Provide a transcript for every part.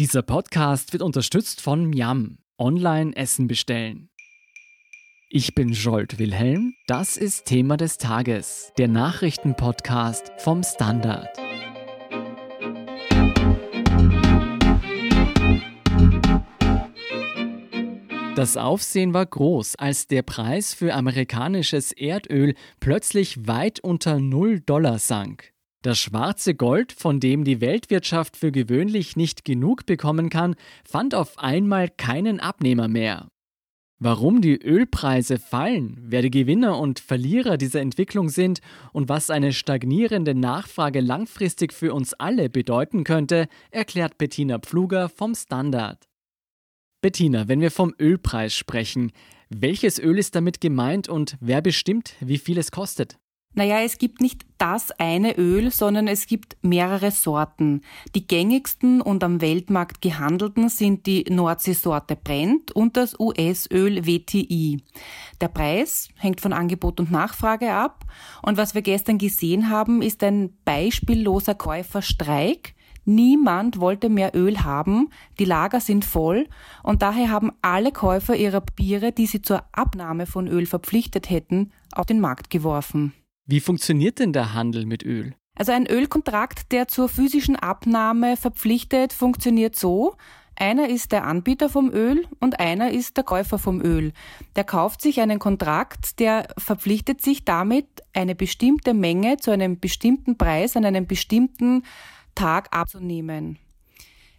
Dieser Podcast wird unterstützt von Miam. Online Essen bestellen. Ich bin Jolt Wilhelm. Das ist Thema des Tages, der Nachrichtenpodcast vom Standard. Das Aufsehen war groß, als der Preis für amerikanisches Erdöl plötzlich weit unter 0 Dollar sank. Das schwarze Gold, von dem die Weltwirtschaft für gewöhnlich nicht genug bekommen kann, fand auf einmal keinen Abnehmer mehr. Warum die Ölpreise fallen, wer die Gewinner und Verlierer dieser Entwicklung sind und was eine stagnierende Nachfrage langfristig für uns alle bedeuten könnte, erklärt Bettina Pfluger vom Standard. Bettina, wenn wir vom Ölpreis sprechen, welches Öl ist damit gemeint und wer bestimmt, wie viel es kostet? Naja, es gibt nicht das eine Öl, sondern es gibt mehrere Sorten. Die gängigsten und am Weltmarkt gehandelten sind die Nordseesorte Brent und das US-Öl WTI. Der Preis hängt von Angebot und Nachfrage ab. Und was wir gestern gesehen haben, ist ein beispielloser Käuferstreik. Niemand wollte mehr Öl haben, die Lager sind voll und daher haben alle Käufer ihrer Biere, die sie zur Abnahme von Öl verpflichtet hätten, auf den Markt geworfen. Wie funktioniert denn der Handel mit Öl? Also ein Ölkontrakt, der zur physischen Abnahme verpflichtet, funktioniert so. Einer ist der Anbieter vom Öl und einer ist der Käufer vom Öl. Der kauft sich einen Kontrakt, der verpflichtet sich damit, eine bestimmte Menge zu einem bestimmten Preis an einem bestimmten Tag abzunehmen.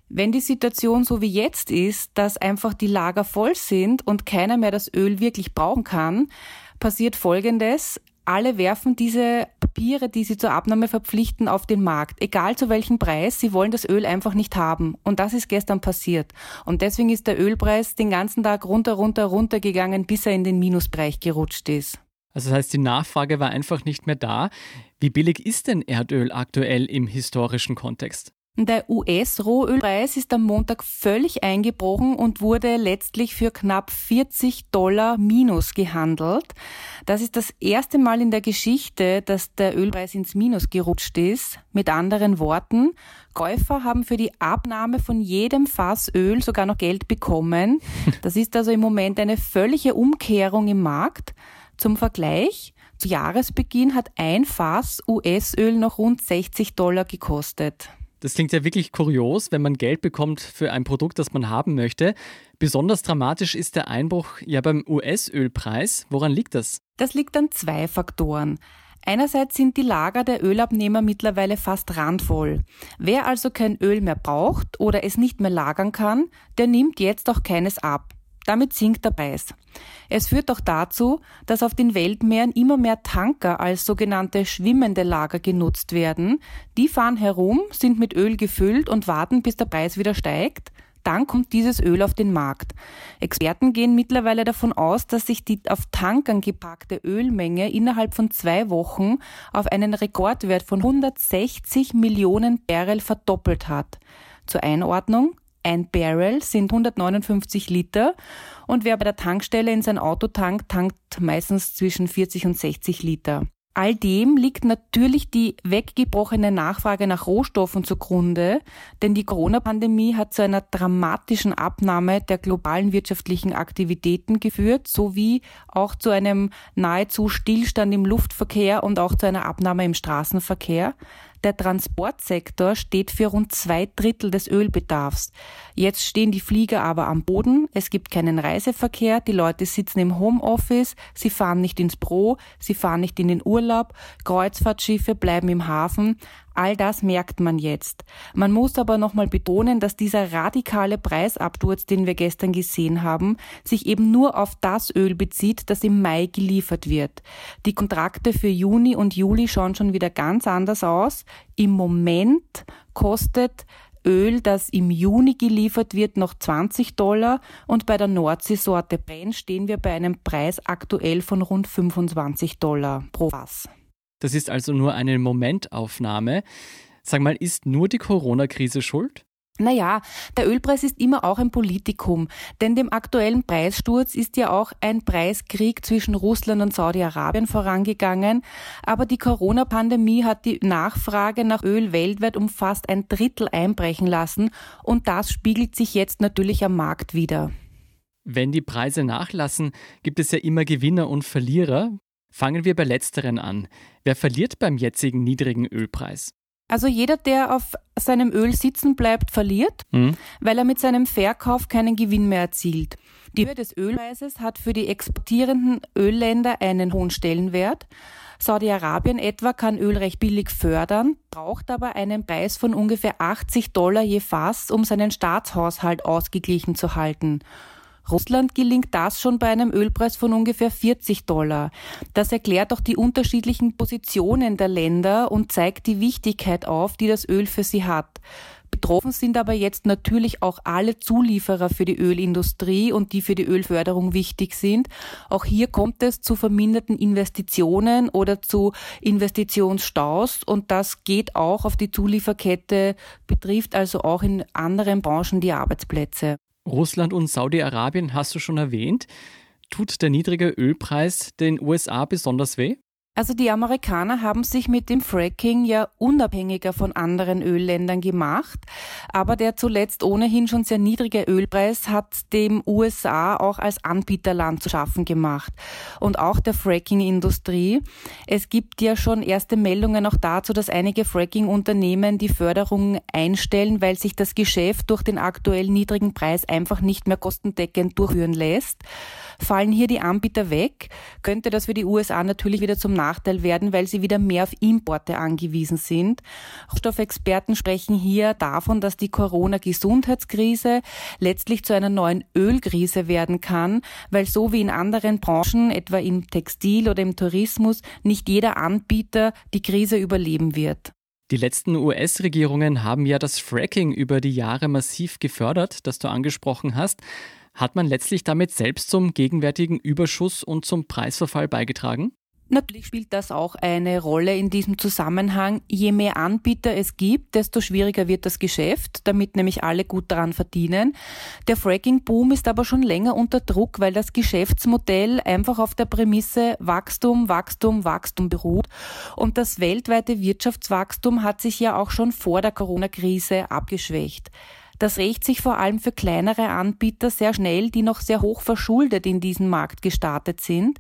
Wenn die Situation so wie jetzt ist, dass einfach die Lager voll sind und keiner mehr das Öl wirklich brauchen kann, passiert Folgendes alle werfen diese Papiere, die sie zur Abnahme verpflichten, auf den Markt. Egal zu welchem Preis, sie wollen das Öl einfach nicht haben. Und das ist gestern passiert. Und deswegen ist der Ölpreis den ganzen Tag runter, runter, runter gegangen, bis er in den Minusbereich gerutscht ist. Also das heißt, die Nachfrage war einfach nicht mehr da. Wie billig ist denn Erdöl aktuell im historischen Kontext? Der US-Rohölpreis ist am Montag völlig eingebrochen und wurde letztlich für knapp 40 Dollar minus gehandelt. Das ist das erste Mal in der Geschichte, dass der Ölpreis ins Minus gerutscht ist. Mit anderen Worten, Käufer haben für die Abnahme von jedem Fass Öl sogar noch Geld bekommen. Das ist also im Moment eine völlige Umkehrung im Markt. Zum Vergleich, zu Jahresbeginn hat ein Fass US-Öl noch rund 60 Dollar gekostet. Das klingt ja wirklich kurios, wenn man Geld bekommt für ein Produkt, das man haben möchte. Besonders dramatisch ist der Einbruch ja beim US-Ölpreis. Woran liegt das? Das liegt an zwei Faktoren. Einerseits sind die Lager der Ölabnehmer mittlerweile fast randvoll. Wer also kein Öl mehr braucht oder es nicht mehr lagern kann, der nimmt jetzt auch keines ab. Damit sinkt der Preis. Es führt auch dazu, dass auf den Weltmeeren immer mehr Tanker als sogenannte schwimmende Lager genutzt werden. Die fahren herum, sind mit Öl gefüllt und warten, bis der Preis wieder steigt. Dann kommt dieses Öl auf den Markt. Experten gehen mittlerweile davon aus, dass sich die auf Tankern gepackte Ölmenge innerhalb von zwei Wochen auf einen Rekordwert von 160 Millionen Barrel verdoppelt hat. Zur Einordnung, ein Barrel sind 159 Liter und wer bei der Tankstelle in sein Auto tankt, tankt meistens zwischen 40 und 60 Liter. All dem liegt natürlich die weggebrochene Nachfrage nach Rohstoffen zugrunde, denn die Corona-Pandemie hat zu einer dramatischen Abnahme der globalen wirtschaftlichen Aktivitäten geführt, sowie auch zu einem nahezu Stillstand im Luftverkehr und auch zu einer Abnahme im Straßenverkehr. Der Transportsektor steht für rund zwei Drittel des Ölbedarfs. Jetzt stehen die Flieger aber am Boden, es gibt keinen Reiseverkehr, die Leute sitzen im Homeoffice, sie fahren nicht ins Büro, sie fahren nicht in den Urlaub, Kreuzfahrtschiffe bleiben im Hafen. All das merkt man jetzt. Man muss aber nochmal betonen, dass dieser radikale Preisabsturz, den wir gestern gesehen haben, sich eben nur auf das Öl bezieht, das im Mai geliefert wird. Die Kontrakte für Juni und Juli schauen schon wieder ganz anders aus. Im Moment kostet Öl, das im Juni geliefert wird, noch 20 Dollar und bei der Nordseesorte Brenn stehen wir bei einem Preis aktuell von rund 25 Dollar pro Fass. Das ist also nur eine Momentaufnahme. Sag mal, ist nur die Corona-Krise schuld? Naja, der Ölpreis ist immer auch ein Politikum, denn dem aktuellen Preissturz ist ja auch ein Preiskrieg zwischen Russland und Saudi-Arabien vorangegangen, aber die Corona-Pandemie hat die Nachfrage nach Öl weltweit um fast ein Drittel einbrechen lassen und das spiegelt sich jetzt natürlich am Markt wieder. Wenn die Preise nachlassen, gibt es ja immer Gewinner und Verlierer. Fangen wir bei letzteren an. Wer verliert beim jetzigen niedrigen Ölpreis? Also jeder, der auf seinem Öl sitzen bleibt, verliert, mhm. weil er mit seinem Verkauf keinen Gewinn mehr erzielt. Die Höhe des Ölpreises hat für die exportierenden Ölländer einen hohen Stellenwert. Saudi-Arabien etwa kann Öl recht billig fördern, braucht aber einen Preis von ungefähr 80 Dollar je Fass, um seinen Staatshaushalt ausgeglichen zu halten. Russland gelingt das schon bei einem Ölpreis von ungefähr 40 Dollar. Das erklärt auch die unterschiedlichen Positionen der Länder und zeigt die Wichtigkeit auf, die das Öl für sie hat. Betroffen sind aber jetzt natürlich auch alle Zulieferer für die Ölindustrie und die für die Ölförderung wichtig sind. Auch hier kommt es zu verminderten Investitionen oder zu Investitionsstaus und das geht auch auf die Zulieferkette, betrifft also auch in anderen Branchen die Arbeitsplätze. Russland und Saudi-Arabien hast du schon erwähnt. Tut der niedrige Ölpreis den USA besonders weh? Also die Amerikaner haben sich mit dem Fracking ja unabhängiger von anderen Ölländern gemacht, aber der zuletzt ohnehin schon sehr niedrige Ölpreis hat dem USA auch als Anbieterland zu schaffen gemacht und auch der Fracking-Industrie. Es gibt ja schon erste Meldungen auch dazu, dass einige Fracking-Unternehmen die Förderung einstellen, weil sich das Geschäft durch den aktuell niedrigen Preis einfach nicht mehr kostendeckend durchführen lässt. Fallen hier die Anbieter weg, könnte das für die USA natürlich wieder zum Nachteil werden, weil sie wieder mehr auf Importe angewiesen sind. Rohstoffexperten sprechen hier davon, dass die Corona-Gesundheitskrise letztlich zu einer neuen Ölkrise werden kann, weil so wie in anderen Branchen, etwa im Textil oder im Tourismus, nicht jeder Anbieter die Krise überleben wird. Die letzten US-Regierungen haben ja das Fracking über die Jahre massiv gefördert, das du angesprochen hast. Hat man letztlich damit selbst zum gegenwärtigen Überschuss und zum Preisverfall beigetragen? Natürlich spielt das auch eine Rolle in diesem Zusammenhang. Je mehr Anbieter es gibt, desto schwieriger wird das Geschäft, damit nämlich alle gut daran verdienen. Der Fracking-Boom ist aber schon länger unter Druck, weil das Geschäftsmodell einfach auf der Prämisse Wachstum, Wachstum, Wachstum beruht. Und das weltweite Wirtschaftswachstum hat sich ja auch schon vor der Corona-Krise abgeschwächt. Das rächt sich vor allem für kleinere Anbieter sehr schnell, die noch sehr hoch verschuldet in diesen Markt gestartet sind.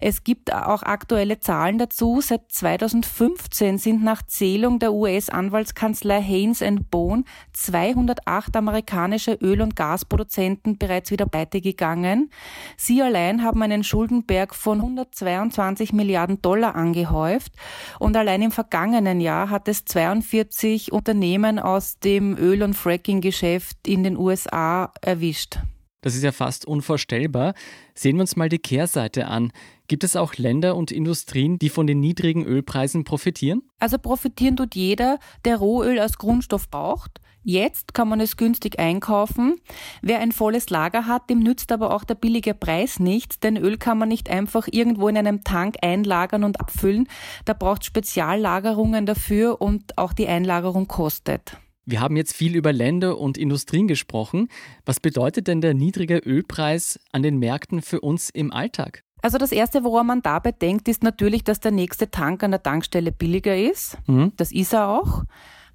Es gibt auch aktuelle Zahlen dazu. Seit 2015 sind nach Zählung der US-Anwaltskanzlei Haynes Bone 208 amerikanische Öl- und Gasproduzenten bereits wieder pleite gegangen. Sie allein haben einen Schuldenberg von 122 Milliarden Dollar angehäuft und allein im vergangenen Jahr hat es 42 Unternehmen aus dem Öl- und Fracking Geschäft in den USA erwischt. Das ist ja fast unvorstellbar. Sehen wir uns mal die Kehrseite an. Gibt es auch Länder und Industrien, die von den niedrigen Ölpreisen profitieren? Also profitieren tut jeder, der Rohöl als Grundstoff braucht. Jetzt kann man es günstig einkaufen. Wer ein volles Lager hat, dem nützt aber auch der billige Preis nichts, denn Öl kann man nicht einfach irgendwo in einem Tank einlagern und abfüllen. Da braucht Speziallagerungen dafür und auch die Einlagerung kostet. Wir haben jetzt viel über Länder und Industrien gesprochen. Was bedeutet denn der niedrige Ölpreis an den Märkten für uns im Alltag? Also das Erste, woran man dabei denkt, ist natürlich, dass der nächste Tank an der Tankstelle billiger ist. Mhm. Das ist er auch.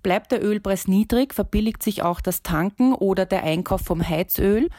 Bleibt der Ölpreis niedrig, verbilligt sich auch das Tanken oder der Einkauf vom Heizöl.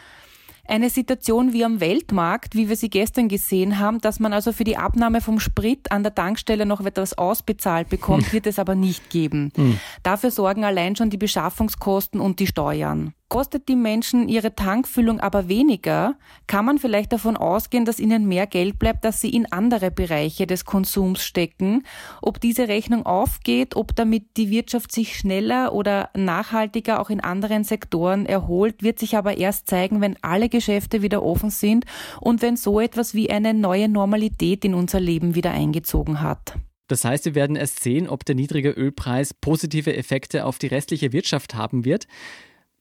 Eine Situation wie am Weltmarkt, wie wir sie gestern gesehen haben, dass man also für die Abnahme vom Sprit an der Tankstelle noch etwas ausbezahlt bekommt, wird es aber nicht geben. Hm. Dafür sorgen allein schon die Beschaffungskosten und die Steuern. Kostet die Menschen ihre Tankfüllung aber weniger, kann man vielleicht davon ausgehen, dass ihnen mehr Geld bleibt, dass sie in andere Bereiche des Konsums stecken. Ob diese Rechnung aufgeht, ob damit die Wirtschaft sich schneller oder nachhaltiger auch in anderen Sektoren erholt, wird sich aber erst zeigen, wenn alle Geschäfte wieder offen sind und wenn so etwas wie eine neue Normalität in unser Leben wieder eingezogen hat. Das heißt, wir werden erst sehen, ob der niedrige Ölpreis positive Effekte auf die restliche Wirtschaft haben wird.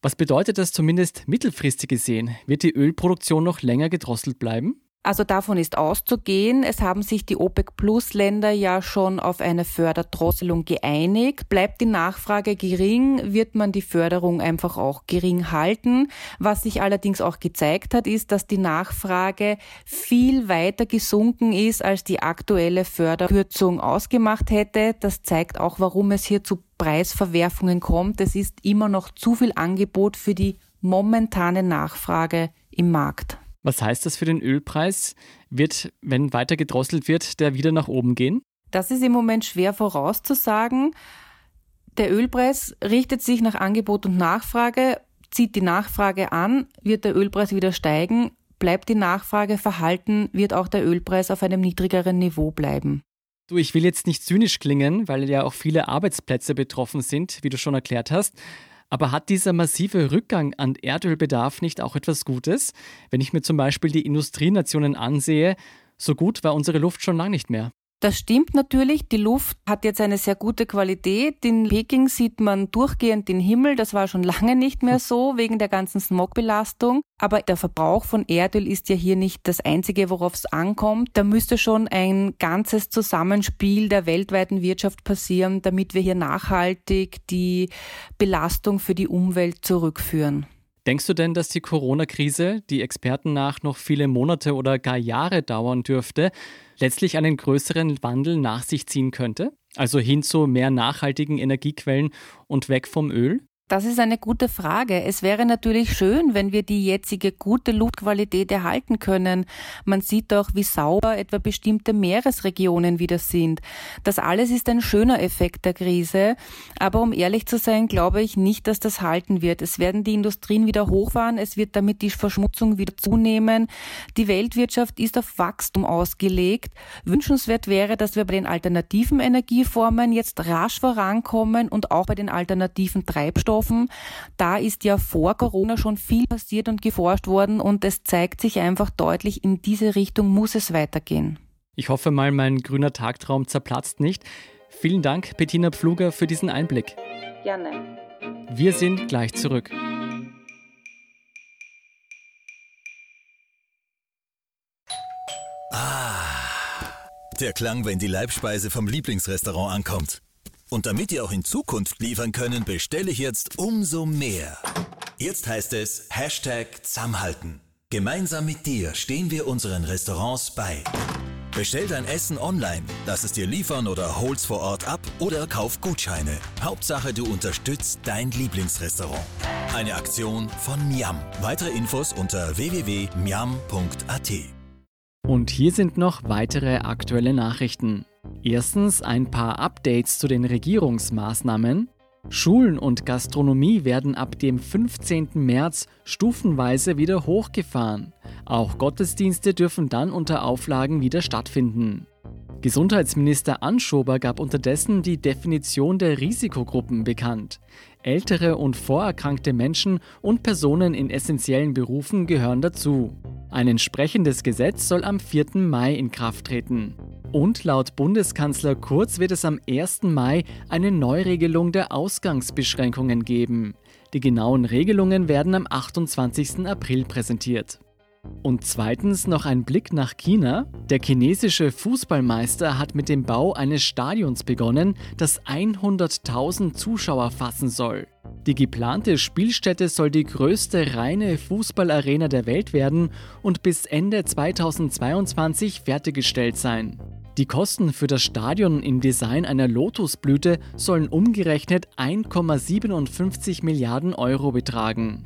Was bedeutet das zumindest mittelfristig gesehen? Wird die Ölproduktion noch länger gedrosselt bleiben? Also davon ist auszugehen. Es haben sich die OPEC-Plus-Länder ja schon auf eine Förderdrosselung geeinigt. Bleibt die Nachfrage gering, wird man die Förderung einfach auch gering halten. Was sich allerdings auch gezeigt hat, ist, dass die Nachfrage viel weiter gesunken ist, als die aktuelle Förderkürzung ausgemacht hätte. Das zeigt auch, warum es hier zu Preisverwerfungen kommt. Es ist immer noch zu viel Angebot für die momentane Nachfrage im Markt. Was heißt das für den Ölpreis? Wird, wenn weiter gedrosselt wird, der wieder nach oben gehen? Das ist im Moment schwer vorauszusagen. Der Ölpreis richtet sich nach Angebot und Nachfrage. Zieht die Nachfrage an, wird der Ölpreis wieder steigen. Bleibt die Nachfrage verhalten, wird auch der Ölpreis auf einem niedrigeren Niveau bleiben. Du, ich will jetzt nicht zynisch klingen, weil ja auch viele Arbeitsplätze betroffen sind, wie du schon erklärt hast. Aber hat dieser massive Rückgang an Erdölbedarf nicht auch etwas Gutes? Wenn ich mir zum Beispiel die Industrienationen ansehe, so gut war unsere Luft schon lange nicht mehr. Das stimmt natürlich. Die Luft hat jetzt eine sehr gute Qualität. In Peking sieht man durchgehend den Himmel. Das war schon lange nicht mehr so wegen der ganzen Smogbelastung. Aber der Verbrauch von Erdöl ist ja hier nicht das Einzige, worauf es ankommt. Da müsste schon ein ganzes Zusammenspiel der weltweiten Wirtschaft passieren, damit wir hier nachhaltig die Belastung für die Umwelt zurückführen. Denkst du denn, dass die Corona-Krise, die Experten nach noch viele Monate oder gar Jahre dauern dürfte, letztlich einen größeren Wandel nach sich ziehen könnte? Also hin zu mehr nachhaltigen Energiequellen und weg vom Öl? Das ist eine gute Frage. Es wäre natürlich schön, wenn wir die jetzige gute Luftqualität erhalten können. Man sieht auch, wie sauber etwa bestimmte Meeresregionen wieder sind. Das alles ist ein schöner Effekt der Krise. Aber um ehrlich zu sein, glaube ich nicht, dass das halten wird. Es werden die Industrien wieder hochfahren. Es wird damit die Verschmutzung wieder zunehmen. Die Weltwirtschaft ist auf Wachstum ausgelegt. Wünschenswert wäre, dass wir bei den alternativen Energieformen jetzt rasch vorankommen und auch bei den alternativen Treibstoffen Impfstoffen. Da ist ja vor Corona schon viel passiert und geforscht worden und es zeigt sich einfach deutlich, in diese Richtung muss es weitergehen. Ich hoffe mal, mein grüner Tagtraum zerplatzt nicht. Vielen Dank, Bettina Pfluger, für diesen Einblick. Gerne. Wir sind gleich zurück. Ah, der Klang, wenn die Leibspeise vom Lieblingsrestaurant ankommt. Und damit ihr auch in Zukunft liefern können, bestelle ich jetzt umso mehr. Jetzt heißt es Hashtag Zusammenhalten. Gemeinsam mit dir stehen wir unseren Restaurants bei. Bestell dein Essen online, lass es dir liefern oder hol's vor Ort ab oder kauf Gutscheine. Hauptsache, du unterstützt dein Lieblingsrestaurant. Eine Aktion von Miam. Weitere Infos unter www.miam.at. Und hier sind noch weitere aktuelle Nachrichten. Erstens ein paar Updates zu den Regierungsmaßnahmen. Schulen und Gastronomie werden ab dem 15. März stufenweise wieder hochgefahren. Auch Gottesdienste dürfen dann unter Auflagen wieder stattfinden. Gesundheitsminister Anschober gab unterdessen die Definition der Risikogruppen bekannt. Ältere und vorerkrankte Menschen und Personen in essentiellen Berufen gehören dazu. Ein entsprechendes Gesetz soll am 4. Mai in Kraft treten. Und laut Bundeskanzler Kurz wird es am 1. Mai eine Neuregelung der Ausgangsbeschränkungen geben. Die genauen Regelungen werden am 28. April präsentiert. Und zweitens noch ein Blick nach China. Der chinesische Fußballmeister hat mit dem Bau eines Stadions begonnen, das 100.000 Zuschauer fassen soll. Die geplante Spielstätte soll die größte reine Fußballarena der Welt werden und bis Ende 2022 fertiggestellt sein. Die Kosten für das Stadion im Design einer Lotusblüte sollen umgerechnet 1,57 Milliarden Euro betragen.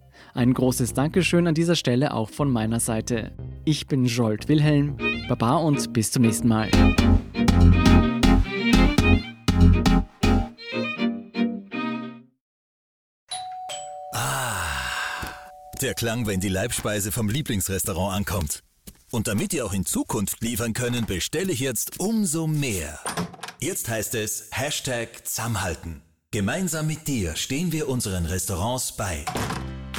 Ein großes Dankeschön an dieser Stelle auch von meiner Seite. Ich bin Jolt Wilhelm, Baba und bis zum nächsten Mal. Ah, der Klang, wenn die Leibspeise vom Lieblingsrestaurant ankommt. Und damit ihr auch in Zukunft liefern können, bestelle ich jetzt umso mehr. Jetzt heißt es Hashtag Zusammenhalten. Gemeinsam mit dir stehen wir unseren Restaurants bei.